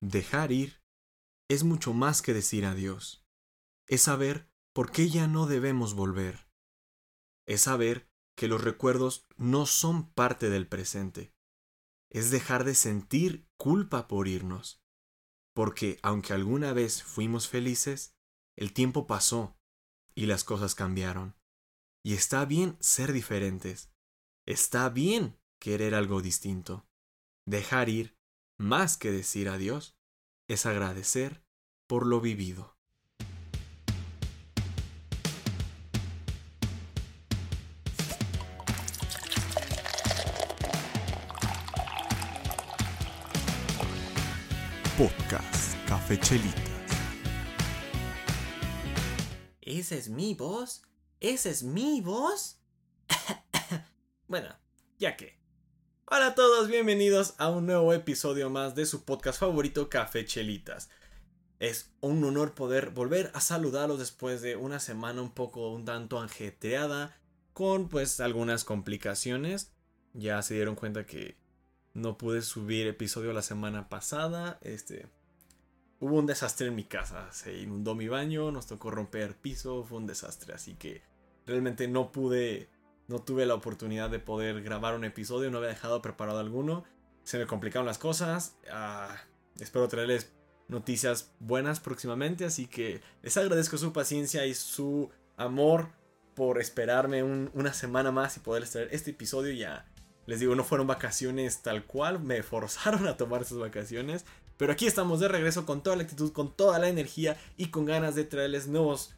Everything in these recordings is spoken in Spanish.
Dejar ir es mucho más que decir adiós. Es saber por qué ya no debemos volver. Es saber que los recuerdos no son parte del presente. Es dejar de sentir culpa por irnos. Porque aunque alguna vez fuimos felices, el tiempo pasó y las cosas cambiaron. Y está bien ser diferentes. Está bien querer algo distinto. Dejar ir, más que decir adiós, es agradecer por lo vivido. Podcast Café Chelitas. ¿Esa es mi voz? ¿Esa es mi voz? bueno, ya que. Hola a todos, bienvenidos a un nuevo episodio más de su podcast favorito Café Chelitas. Es un honor poder volver a saludarlos después de una semana un poco un tanto anjetreada con pues algunas complicaciones. Ya se dieron cuenta que no pude subir episodio la semana pasada. Este. Hubo un desastre en mi casa. Se inundó mi baño, nos tocó romper piso, fue un desastre. Así que realmente no pude. No tuve la oportunidad de poder grabar un episodio, no había dejado preparado alguno. Se me complicaron las cosas. Ah, espero traerles noticias buenas próximamente. Así que les agradezco su paciencia y su amor por esperarme una semana más y poderles traer este episodio ya les digo, no fueron vacaciones tal cual, me forzaron a tomar esas vacaciones. Pero aquí estamos de regreso con toda la actitud, con toda la energía y con ganas de traerles nuevos,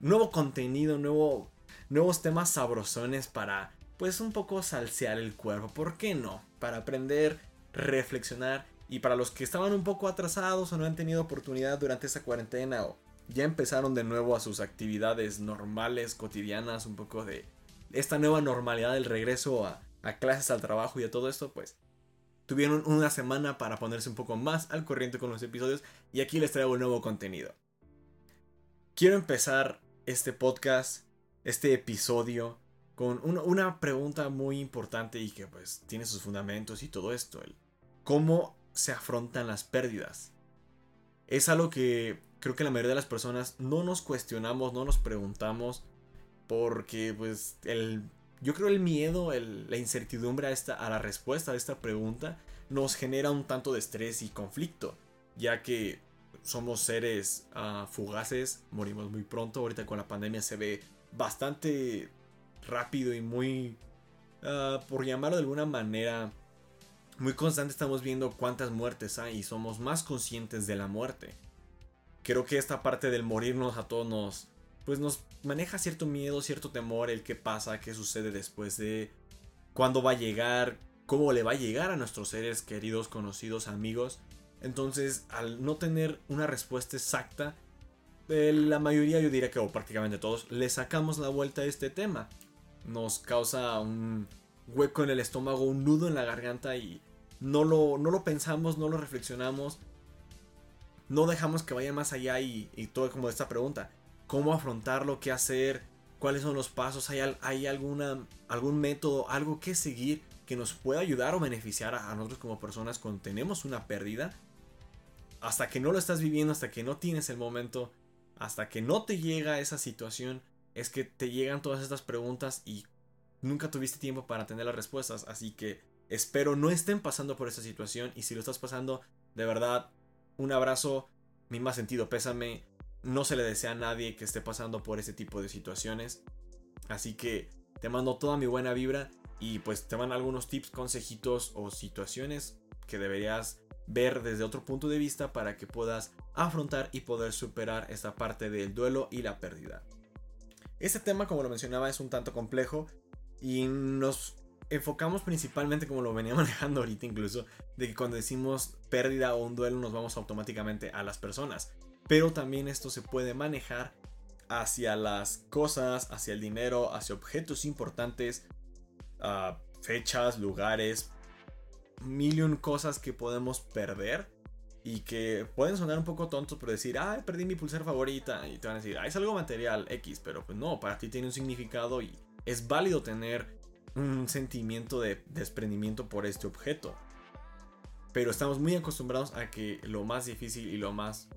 nuevo contenido, nuevo, nuevos temas sabrosones para, pues, un poco salsear el cuerpo. ¿Por qué no? Para aprender, reflexionar y para los que estaban un poco atrasados o no han tenido oportunidad durante esa cuarentena o ya empezaron de nuevo a sus actividades normales, cotidianas, un poco de esta nueva normalidad del regreso a a clases, al trabajo y a todo esto, pues tuvieron una semana para ponerse un poco más al corriente con los episodios y aquí les traigo un nuevo contenido. Quiero empezar este podcast, este episodio, con una, pregunta muy importante y que pues tiene sus fundamentos y todo esto. El ¿Cómo se afrontan las pérdidas? Es algo que creo que la mayoría de las personas no nos cuestionamos, no nos preguntamos, porque pues el yo creo el miedo, la incertidumbre a, esta, a la respuesta a esta pregunta nos genera un tanto de estrés y conflicto, ya que somos seres ah, fugaces, morimos muy pronto, ahorita con la pandemia se ve bastante rápido y muy, ah, por llamarlo de alguna manera, muy constante estamos viendo cuántas muertes hay y somos más conscientes de la muerte. Creo que esta parte del morirnos a todos nos, pues nos maneja cierto miedo, cierto temor, el qué pasa, qué sucede después de, cuándo va a llegar, cómo le va a llegar a nuestros seres queridos, conocidos, amigos. Entonces, al no tener una respuesta exacta, la mayoría, yo diría que o prácticamente todos, le sacamos la vuelta a este tema. Nos causa un hueco en el estómago, un nudo en la garganta y no lo, no lo pensamos, no lo reflexionamos. No dejamos que vaya más allá y, y todo como esta pregunta cómo afrontarlo, qué hacer, cuáles son los pasos, hay, hay alguna, algún método, algo que seguir que nos pueda ayudar o beneficiar a, nosotros como personas cuando tenemos una pérdida. Hasta que no lo estás viviendo, hasta que no tienes el momento, hasta que no te llega esa situación, es que te llegan todas estas preguntas y nunca tuviste tiempo para tener las respuestas. Así que espero no estén pasando por esta situación y si lo estás pasando, de verdad, un abrazo, mi más sentido pésame no se le desea a nadie que esté pasando por ese tipo de situaciones. Así que te mando toda mi buena vibra y pues te van algunos tips, consejitos o situaciones que deberías ver desde otro punto de vista para que puedas afrontar y poder superar esta parte del duelo y la pérdida. Este tema, como lo mencionaba, es un tanto complejo y nos enfocamos principalmente, como lo venía manejando ahorita incluso, de que cuando decimos pérdida o un duelo nos vamos automáticamente a las personas pero también esto se puede manejar hacia las cosas, hacia el dinero, hacia objetos importantes, fechas, lugares, millón cosas que podemos perder y que pueden sonar un poco tontos por decir, ah, perdí mi pulsera favorita y te van a decir, ah, es algo material X, pero pues no, para ti tiene un significado y es válido tener un sentimiento de desprendimiento por este objeto. Pero estamos muy acostumbrados a que lo más difícil y lo más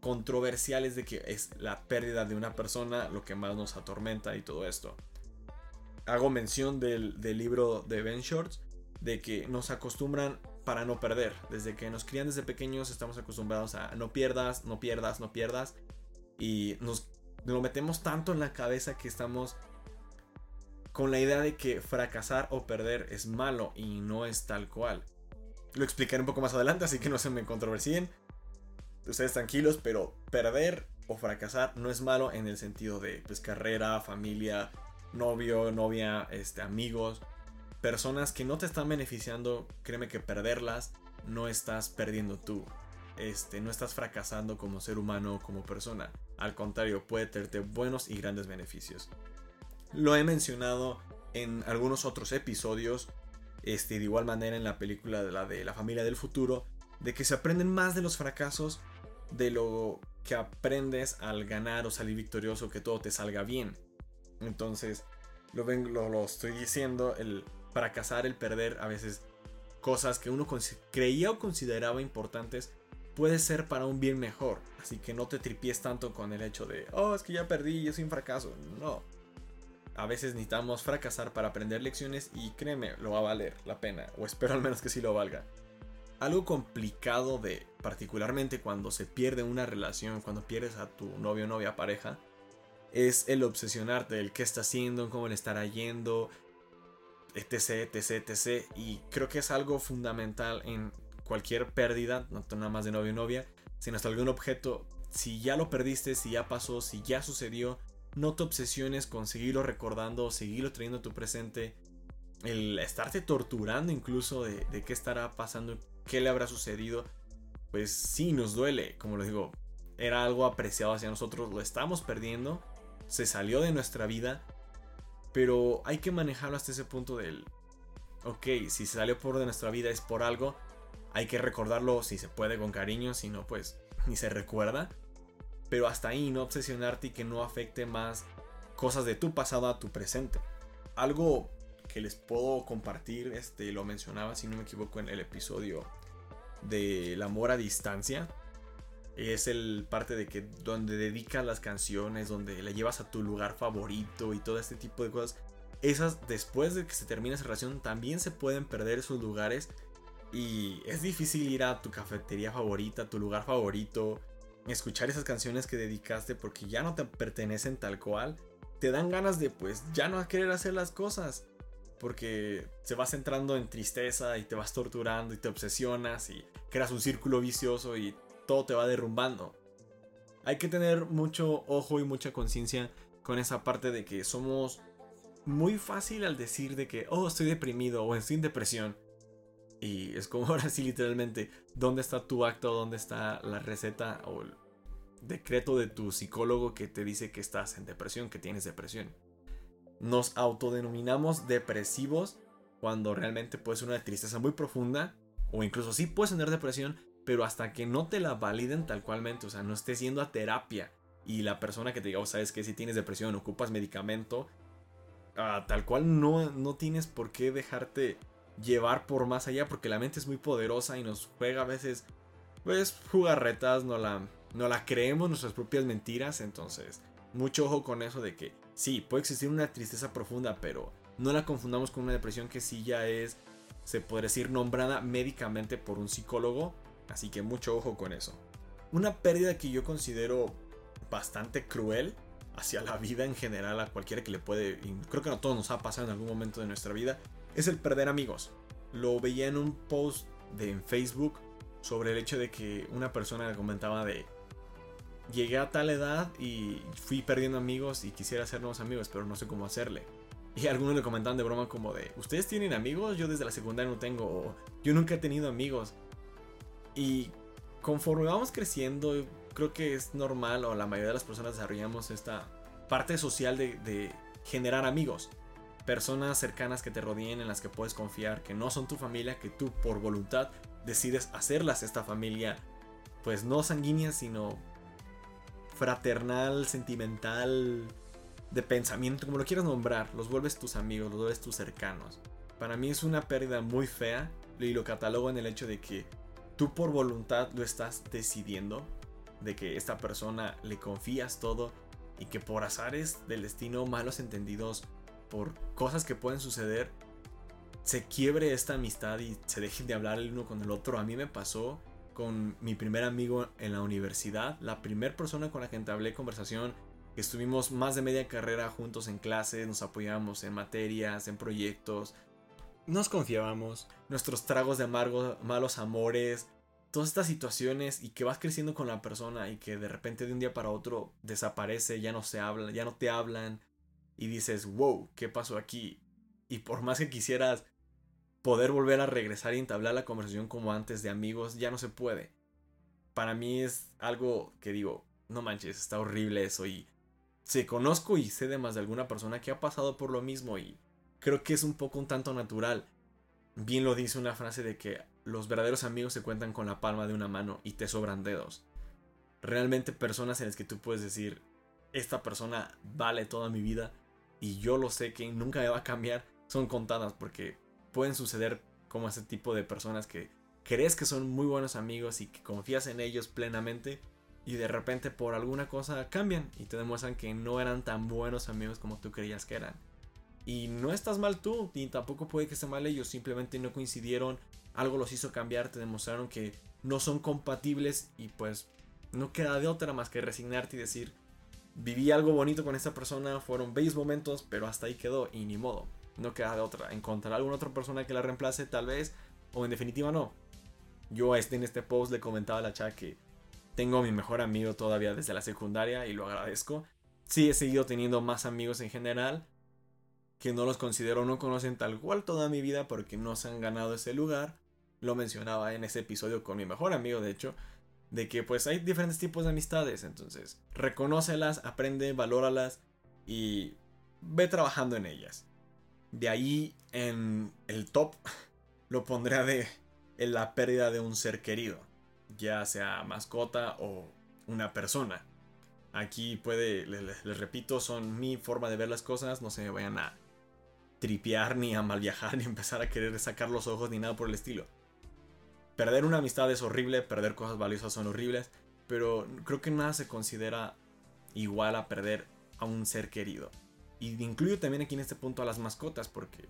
controversial es de que es la pérdida de una persona lo que más nos atormenta y todo esto. Hago mención del, del libro de Ben Shorts de que nos acostumbran para no perder. Desde que nos crían desde pequeños estamos acostumbrados a no pierdas, no pierdas, no pierdas. Y nos lo metemos tanto en la cabeza que estamos con la idea de que fracasar o perder es malo y no es tal cual. Lo explicaré un poco más adelante, así que no se me controversien. Ustedes tranquilos, pero perder o fracasar no es malo en el sentido de pues, carrera, familia, novio, novia, este, amigos personas que no te están beneficiando, créeme que perderlas no estás perdiendo tú. Este, no estás fracasando como ser humano o como persona. Al contrario, puede tenerte buenos y grandes beneficios. Lo he mencionado en algunos otros episodios, este, de igual manera en la película de la de la familia del futuro, de que se aprenden más de los fracasos de lo que aprendes al ganar o salir victorioso, que todo te salga bien. Entonces, lo, lo, lo estoy diciendo, el fracasar, el perder a veces cosas que uno creía o consideraba importantes puede ser para un bien mejor. Así que no te tripies tanto con el hecho de, oh, es que ya perdí, yo soy un fracaso. No. A veces necesitamos fracasar para aprender lecciones y créeme, lo va a valer la pena. O espero al menos que sí lo valga. Algo complicado de, particularmente cuando se pierde una relación, cuando pierdes a tu novio, novia, pareja, es el obsesionarte, el qué está haciendo, cómo le estará yendo, etc, etc, etc. Y creo que es algo fundamental en cualquier pérdida, no nada más de novio o novia, sino hasta algún objeto. Si ya lo perdiste, si ya pasó, si ya sucedió, no te obsesiones con seguirlo recordando, seguirlo trayendo a tu presente. El estarte torturando incluso de, de qué estará pasando, qué le habrá sucedido, pues sí nos duele, como lo digo, era algo apreciado hacia nosotros, lo estamos perdiendo, se salió de nuestra vida pero hay que manejarlo hasta ese punto del... Ok, si salió por de nuestra vida es por algo. Hay que recordarlo si se puede con cariño, si no pues ni se recuerda. Pero hasta ahí no obsesionarte y que no afecte más cosas de tu pasado a tu presente. Algo que les puedo compartir, este lo mencionaba si no me equivoco en el episodio del amor a distancia es el parte de que donde dedicas las canciones, donde la llevas a tu lugar favorito y todo este tipo de cosas. Esas después de que se termine esa relación también se pueden perder esos lugares y es difícil ir a tu cafetería favorita, tu lugar favorito, escuchar esas canciones que dedicaste porque ya no te pertenecen tal cual. Te dan ganas de pues ya no querer hacer las cosas porque se vas entrando en tristeza y te vas torturando y te obsesionas y creas un círculo vicioso y todo te va derrumbando. Hay que tener mucho ojo y mucha conciencia con esa parte de que somos muy fácil al decir de que, oh, estoy deprimido o estoy en depresión. Y es como ahora sí literalmente, ¿dónde está tu acto? ¿Dónde está la receta o el decreto de tu psicólogo que te dice que estás en depresión, que tienes depresión? Nos autodenominamos depresivos cuando realmente puede ser una tristeza muy profunda o incluso sí puedes tener depresión, pero hasta que no te la validen tal cualmente, o sea, no estés yendo a terapia y la persona que te diga, oh, sabes que si tienes depresión, ocupas medicamento, ah, tal cual no, no tienes por qué dejarte llevar por más allá, porque la mente es muy poderosa y nos juega a veces, pues, jugarretas, no la, no la creemos nuestras propias mentiras, entonces, mucho ojo con eso de que sí, puede existir una tristeza profunda, pero no la confundamos con una depresión que sí ya es, se puede decir, nombrada médicamente por un psicólogo Así que mucho ojo con eso. Una pérdida que yo considero bastante cruel hacia la vida en general, a cualquiera que le puede, creo que a todos nos ha pasado en algún momento de nuestra vida, es el perder amigos. Lo veía en un post de en Facebook sobre el hecho de que una persona comentaba de llegué a tal edad y fui perdiendo amigos y quisiera hacer nuevos amigos, pero no sé cómo hacerle. Y algunos le comentaban de broma como de, ¿ustedes tienen amigos? Yo desde la secundaria no tengo, o yo nunca he tenido amigos. Y conforme vamos creciendo, creo que es normal o la mayoría de las personas desarrollamos esta parte social de, generar amigos. Personas cercanas que te rodeen, en las que puedes confiar, que no son tu familia, que tú por voluntad decides hacerlas esta familia, pues no sanguínea, sino fraternal, sentimental, de pensamiento, como lo quieras nombrar, los vuelves tus amigos, los vuelves tus cercanos. Para mí es una pérdida muy fea y lo catalogo en el hecho de que tú por voluntad lo estás decidiendo, de que esta persona le confías todo y que por azares del destino, malos entendidos, por cosas que pueden suceder, se quiebre esta amistad y se dejen de hablar el uno con el otro. A mí me pasó con mi primer amigo en la universidad, la primera persona con la que entablé conversación, que estuvimos más de media carrera juntos en clase, nos apoyábamos en materias, en proyectos, nos confiábamos, nuestros tragos de amargo, malos amores, todas estas situaciones y que vas creciendo con la persona y que de repente de un día para otro desaparece, ya no se habla, ya no te hablan y dices, wow, ¿qué pasó aquí? Y por más que quisieras poder volver a regresar y entablar la conversación como antes de amigos, ya no se puede. Para mí es algo que digo, no manches, está horrible eso y se conozco y sé de más de alguna persona que ha pasado por lo mismo y creo que es un poco un tanto natural. Bien lo dice una frase de que los verdaderos amigos se cuentan con la palma de una mano y te sobran dedos. Realmente personas en las que tú puedes decir, esta persona vale toda mi vida y yo lo sé que nunca me va a cambiar, son contadas porque pueden suceder como ese tipo de personas que crees que son muy buenos amigos y que confías en ellos plenamente y de repente por alguna cosa cambian y te demuestran que no eran tan buenos amigos como tú creías que eran. Y no estás mal tú, ni tampoco puede que esté mal ellos, simplemente no coincidieron, algo los hizo cambiar, te demostraron que no son compatibles y pues no queda de otra más que resignarte y decir, viví algo bonito con esta persona, fueron bellos momentos, pero hasta ahí quedó y ni modo. No queda de otra. Encontrar alguna otra persona que la reemplace, tal vez. O en definitiva, no. Yo este, en este post le comentaba a la chat que tengo a mi mejor amigo todavía desde la secundaria y lo agradezco. Sí, he seguido teniendo más amigos en general. Que no los considero, no conocen tal cual toda mi vida porque no se han ganado ese lugar. Lo mencionaba en ese episodio con mi mejor amigo, de hecho. De que pues hay diferentes tipos de amistades. Entonces, reconócelas, aprende, valóralas y ve trabajando en ellas. De ahí en el top lo pondré de en la pérdida de un ser querido, ya sea mascota o una persona. Aquí puede, les, repito, son mi forma de ver las cosas, no se me vayan a tripear ni a mal viajar ni empezar a querer sacar los ojos ni nada por el estilo. Perder una amistad es horrible, perder cosas valiosas son horribles, pero creo que nada se considera igual a perder a un ser querido. Y incluyo también aquí en este punto a las mascotas, porque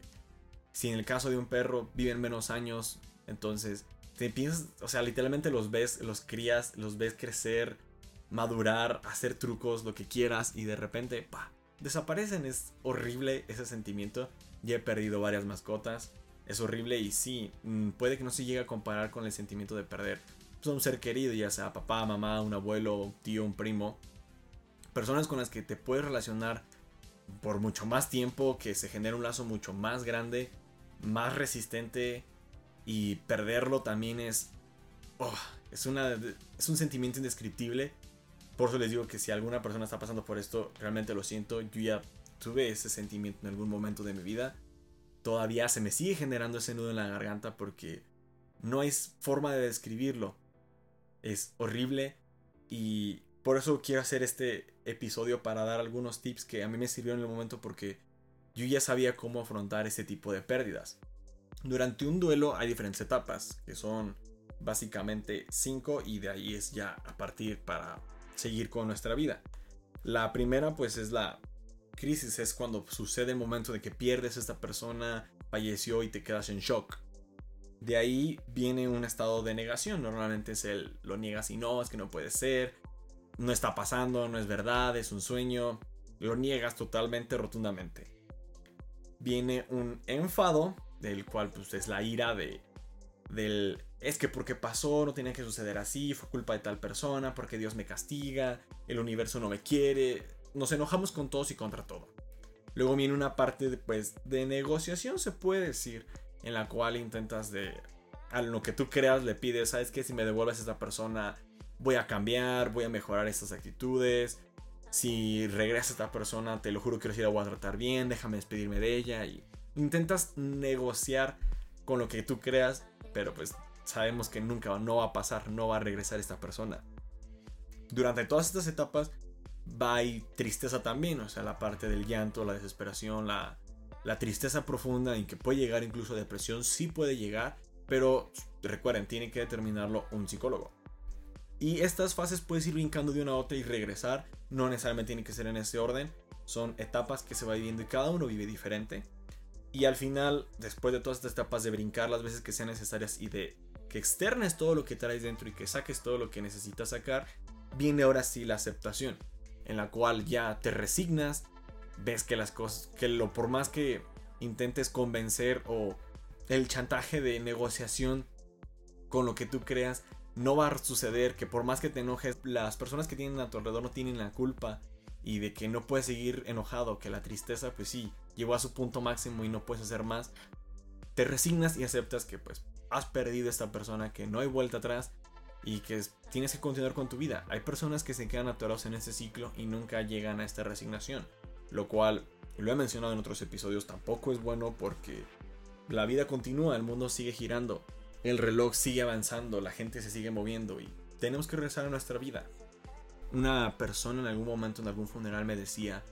si en el caso de un perro viven menos años, entonces te piensas, o sea, literalmente los ves, los crías, los ves crecer, madurar, hacer trucos, lo que quieras, y de repente, pa, desaparecen. Es horrible ese sentimiento. Ya he perdido varias mascotas. Es horrible y sí, mm, puede que no se llegue a comparar con el sentimiento de perder pues, a un ser querido, ya sea papá, mamá, un abuelo, un tío, un primo. Personas con las que te puedes relacionar por mucho más tiempo, que se genera un lazo mucho más grande, más resistente y perderlo también es... Oh, es, una, es un sentimiento indescriptible. Por eso les digo que si alguna persona está pasando por esto, realmente lo siento. Yo ya tuve ese sentimiento en algún momento de mi vida. Todavía se me sigue generando ese nudo en la garganta porque no hay forma de describirlo. Es horrible y por eso quiero hacer este episodio para dar algunos tips que a mí me sirvieron en el momento porque yo ya sabía cómo afrontar ese tipo de pérdidas. Durante un duelo hay diferentes etapas, que son básicamente 5 y de ahí es ya a partir para seguir con nuestra vida. La primera pues es la crisis, es cuando sucede el momento de que pierdes a esta persona, falleció y te quedas en shock. De ahí viene un estado de negación, normalmente es el lo niegas y no, es que no puede ser, no está pasando, no es verdad, es un sueño, lo niegas totalmente, rotundamente. Viene un enfado, del cual pues es la ira de del es que porque pasó, no tenía que suceder así, fue culpa de tal persona, porque Dios me castiga, el universo no me quiere, nos enojamos con todos y contra todo. Luego viene una parte de, pues, de negociación, se puede decir, en la cual intentas de, a lo que tú creas, le pides, ¿sabes qué? Si me devuelves a esta persona, voy a cambiar, voy a mejorar estas actitudes. Si regresa esta persona, te lo juro que la voy a tratar bien, déjame despedirme de ella. Y intentas negociar con lo que tú creas, pero pues sabemos que nunca no va a pasar, no va a regresar esta persona. Durante todas estas etapas va a tristeza también, o sea, la parte del llanto, la desesperación, la, la tristeza profunda en que puede llegar incluso depresión, sí puede llegar, Pero recuerden, tiene que determinarlo un psicólogo. Y estas fases puedes ir brincando de una a otra y regresar. No necesariamente tiene que ser en ese orden. Son etapas que se va viviendo y cada uno vive diferente. Y al final, después de todas estas etapas de brincar las veces que sean necesarias y de que externes todo lo que traes dentro y que saques todo lo que necesitas sacar, viene ahora sí la aceptación, en la cual ya te resignas, ves que las cosas, que lo por más que intentes convencer o el chantaje de negociación con lo que tú creas, no va a suceder, que por más que te enojes, las personas que tienen a tu alrededor no tienen la culpa y de que no puedes seguir enojado, que la tristeza pues sí, llegó a su punto máximo y no puedes hacer más, te resignas y aceptas que pues has perdido a esta persona, que no hay vuelta atrás y que tienes que continuar con tu vida. Hay personas que se quedan atorados en este ciclo y nunca llegan a esta resignación, lo cual, lo he mencionado en otros episodios, tampoco es bueno porque la vida continúa, el mundo sigue girando, el reloj sigue avanzando, la gente se sigue moviendo y tenemos que regresar a nuestra vida. Una persona en algún momento en algún funeral me decía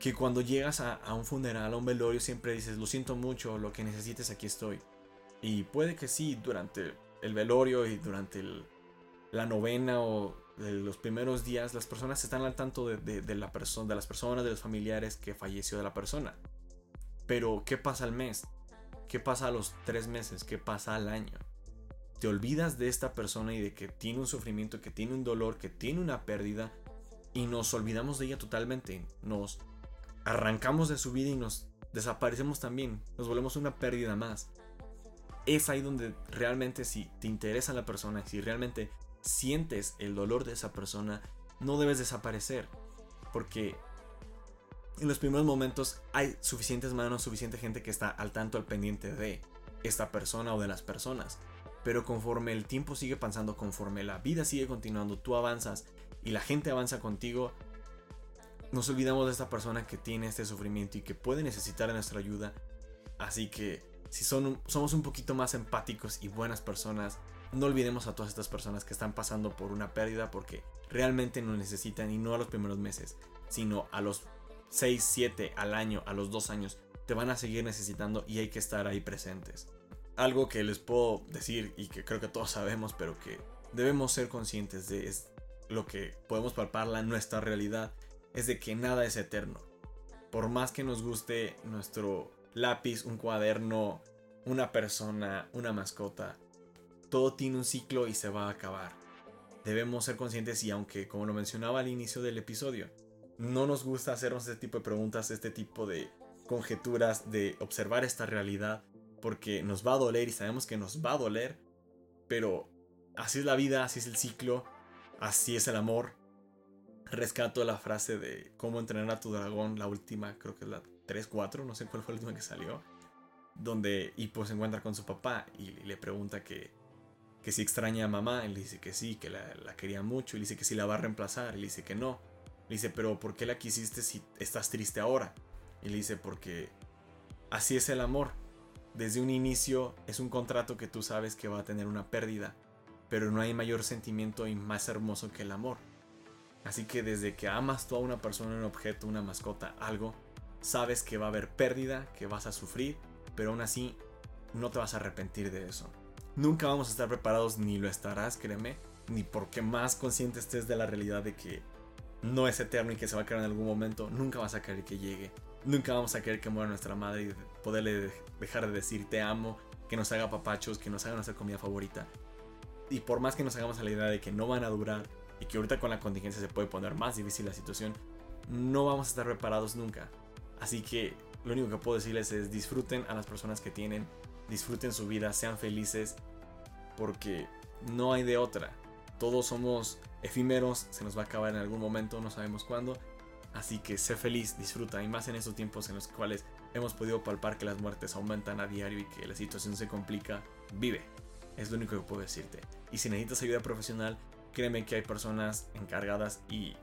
que cuando llegas a, a un funeral, a un velorio, siempre dices, lo siento mucho, lo que necesites, aquí estoy. Y puede que sí, durante el velorio y durante la novena o los primeros días, las personas están al tanto de, la persona, de las personas, de los familiares que falleció de la persona. Pero, ¿qué pasa al mes? ¿Qué pasa a los tres meses? ¿Qué pasa al año? Te olvidas de esta persona y de que tiene un sufrimiento, que tiene un dolor, que tiene una pérdida y nos olvidamos de ella totalmente. Nos arrancamos de su vida y nos desaparecemos también. Nos volvemos una pérdida más es ahí donde realmente si te interesa la persona, si realmente sientes el dolor de esa persona, no debes desaparecer. Porque en los primeros momentos hay suficientes manos, suficiente gente que está al tanto, al pendiente de esta persona o de las personas. Pero conforme el tiempo sigue pasando, conforme la vida sigue continuando, tú avanzas y la gente avanza contigo, nos olvidamos de esta persona que tiene este sufrimiento y que puede necesitar nuestra ayuda. Así que si somos un poquito más empáticos y buenas personas, no olvidemos a todas estas personas que están pasando por una pérdida porque realmente nos necesitan y no a los primeros meses, sino a los 6, 7, al año, a los 2 años, te van a seguir necesitando y hay que estar ahí presentes. Algo que les puedo decir y que creo que todos sabemos, pero que debemos ser conscientes de es lo que podemos palpar en nuestra realidad, es de que nada es eterno. Por más que nos guste nuestro lápiz, un cuaderno, una persona, una mascota. Todo tiene un ciclo y se va a acabar. Debemos ser conscientes y aunque, como lo mencionaba al inicio del episodio, no nos gusta hacernos este tipo de preguntas, este tipo de conjeturas, de observar esta realidad, porque nos va a doler y sabemos que nos va a doler, pero así es la vida, así es el ciclo, así es el amor. Rescato la frase de cómo entrenar a tu dragón, la última, creo que es la 3, 4, no sé cuál fue el último que salió, donde Hippo se encuentra con su papá y le pregunta que, que si extraña a mamá, él dice que sí, que la, quería mucho, le dice que si la va a reemplazar, él dice que no. Le dice, pero ¿por qué la quisiste si estás triste ahora? Y le dice, porque así es el amor. Desde un inicio es un contrato que tú sabes que va a tener una pérdida, pero no hay mayor sentimiento y más hermoso que el amor. Así que desde que amas tú a una persona, un objeto, una mascota, algo, sabes que va a haber pérdida, que vas a sufrir, pero aún así no te vas a arrepentir de eso. Nunca vamos a estar preparados, ni lo estarás, créeme, ni porque más consciente estés de la realidad de que no es eterno y que se va a quedar en algún momento, nunca vas a querer que llegue. Nunca vamos a querer que muera nuestra madre y poderle dejar de decir te amo, que nos haga papachos, que nos haga nuestra comida favorita. Y por más que nos hagamos a la idea de que no van a durar y que ahorita con la contingencia se puede poner más difícil la situación, no vamos a estar preparados nunca. Así que lo único que puedo decirles es disfruten a las personas que tienen, disfruten su vida, sean felices, porque no hay de otra. Todos somos efímeros, se nos va a acabar en algún momento, no sabemos cuándo. Así que sé feliz, disfruta, y más en estos tiempos en los cuales hemos podido palpar que las muertes aumentan a diario y que la situación se complica, vive. Es lo único que puedo decirte. Y si necesitas ayuda profesional, créeme que hay personas encargadas y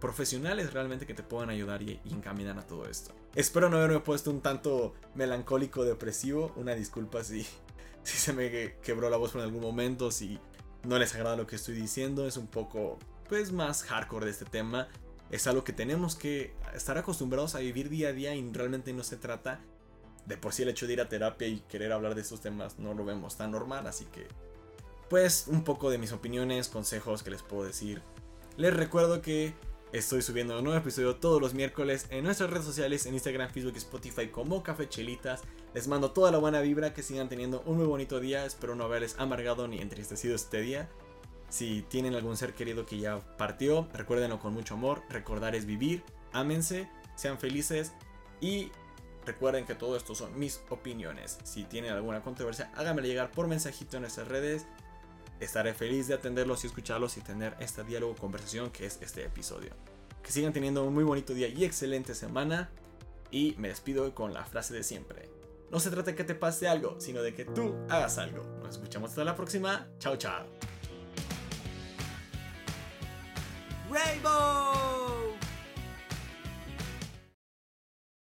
profesionales realmente que te puedan ayudar y, encaminar a todo esto. Espero no haberme puesto un tanto melancólico, depresivo. Una disculpa si, si se me quebró la voz por algún momento, si no les agrada lo que estoy diciendo. Es un poco, pues, más hardcore de este tema. Es algo que tenemos que estar acostumbrados a vivir día a día y realmente no se trata de por sí el hecho de ir a terapia y querer hablar de estos temas no lo vemos tan normal, así que pues un poco de mis opiniones, consejos que les puedo decir. Les recuerdo que estoy subiendo un nuevo episodio todos los miércoles en nuestras redes sociales, en Instagram, Facebook y Spotify como Café Chelitas. Les mando toda la buena vibra, que sigan teniendo un muy bonito día, espero no haberles amargado ni entristecido este día. Si tienen algún ser querido que ya partió, recuérdenlo con mucho amor, recordar es vivir, ámense, sean felices y Recuerden que todo esto son mis opiniones. Si tienen alguna controversia, háganmela llegar por mensajito en nuestras redes. Estaré feliz de atenderlos y escucharlos y tener este diálogo conversación que es este episodio. Que sigan teniendo un muy bonito día y excelente semana. Y me despido con la frase de siempre. No se trata de que te pase algo, sino de que tú hagas algo. Nos escuchamos hasta la próxima. Chao, chao. Rainbow!